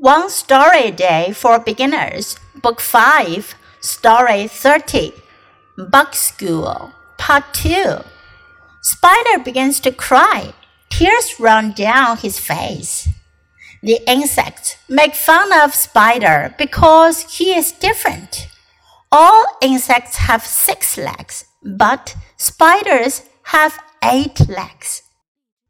One Story a Day for Beginners, Book 5, Story 30. Bug School, Part 2. Spider begins to cry. Tears run down his face. The insects make fun of Spider because he is different. All insects have six legs, but spiders have eight legs.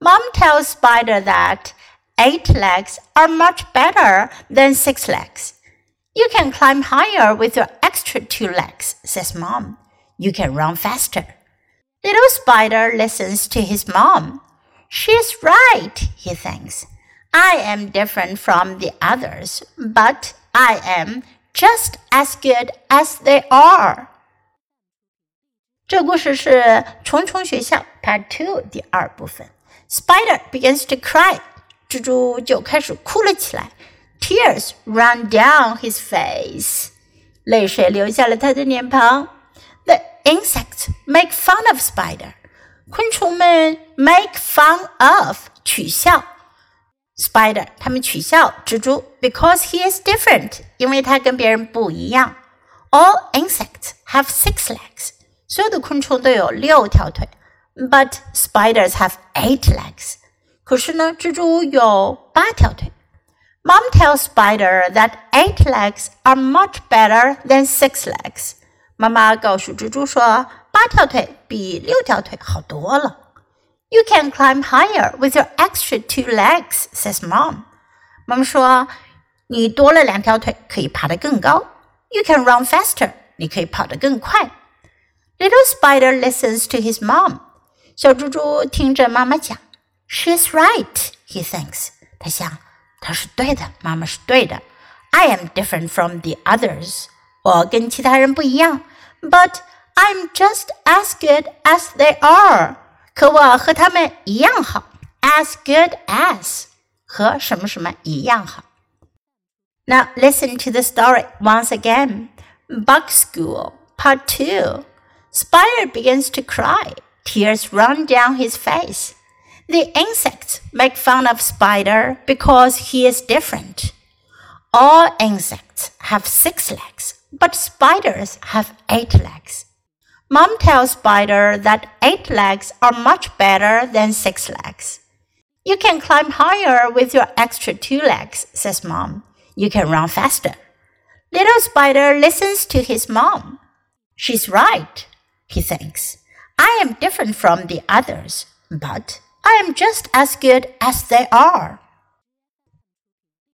Mom tells Spider that Eight legs are much better than six legs. You can climb higher with your extra two legs, says Mom. You can run faster. Little Spider listens to his mom. She's right, he thinks. I am different from the others, but I am just as good as they are. 这故事是《虫虫学校》Part Two 第二部分。Spider begins to cry 蜘蛛就开始哭了起来，tears run down his face，泪水流下了他的脸庞。The insects make fun of spider，昆虫们 make fun of 取笑 spider，他们取笑蜘蛛，because he is different，因为他跟别人不一样。All insects have six legs，所有的昆虫都有六条腿，but spiders have eight legs。 可是呢，蜘蛛有八条腿。Mom tells Spider that eight legs are much better than six legs。妈妈告诉蜘蛛说，八条腿比六条腿好多了。You can climb higher with your extra two legs, says Mom。妈妈说，你多了两条腿可以爬得更高。You can run faster，你可以跑得更快。Little Spider listens to his mom。小蜘蛛听着妈妈讲。She's right, he thinks. 他想，她是对的，妈妈是对的。I am different from the others. 我跟其他人不一样。But I'm just as good as they are. 可我和他们一样好。As good as 和什么什么一样好。Now listen to the story once again. Bug School, Part 2. Spider begins to cry. Tears run down his face. The insects make fun of Spider because he is different. All insects have six legs, but spiders have eight legs. Mom tells Spider that eight legs are much better than six legs. You can climb higher with your extra two legs, says Mom. You can run faster. Little Spider listens to his mom. She's right, he thinks. I am different from the others, but I am just as good as they are.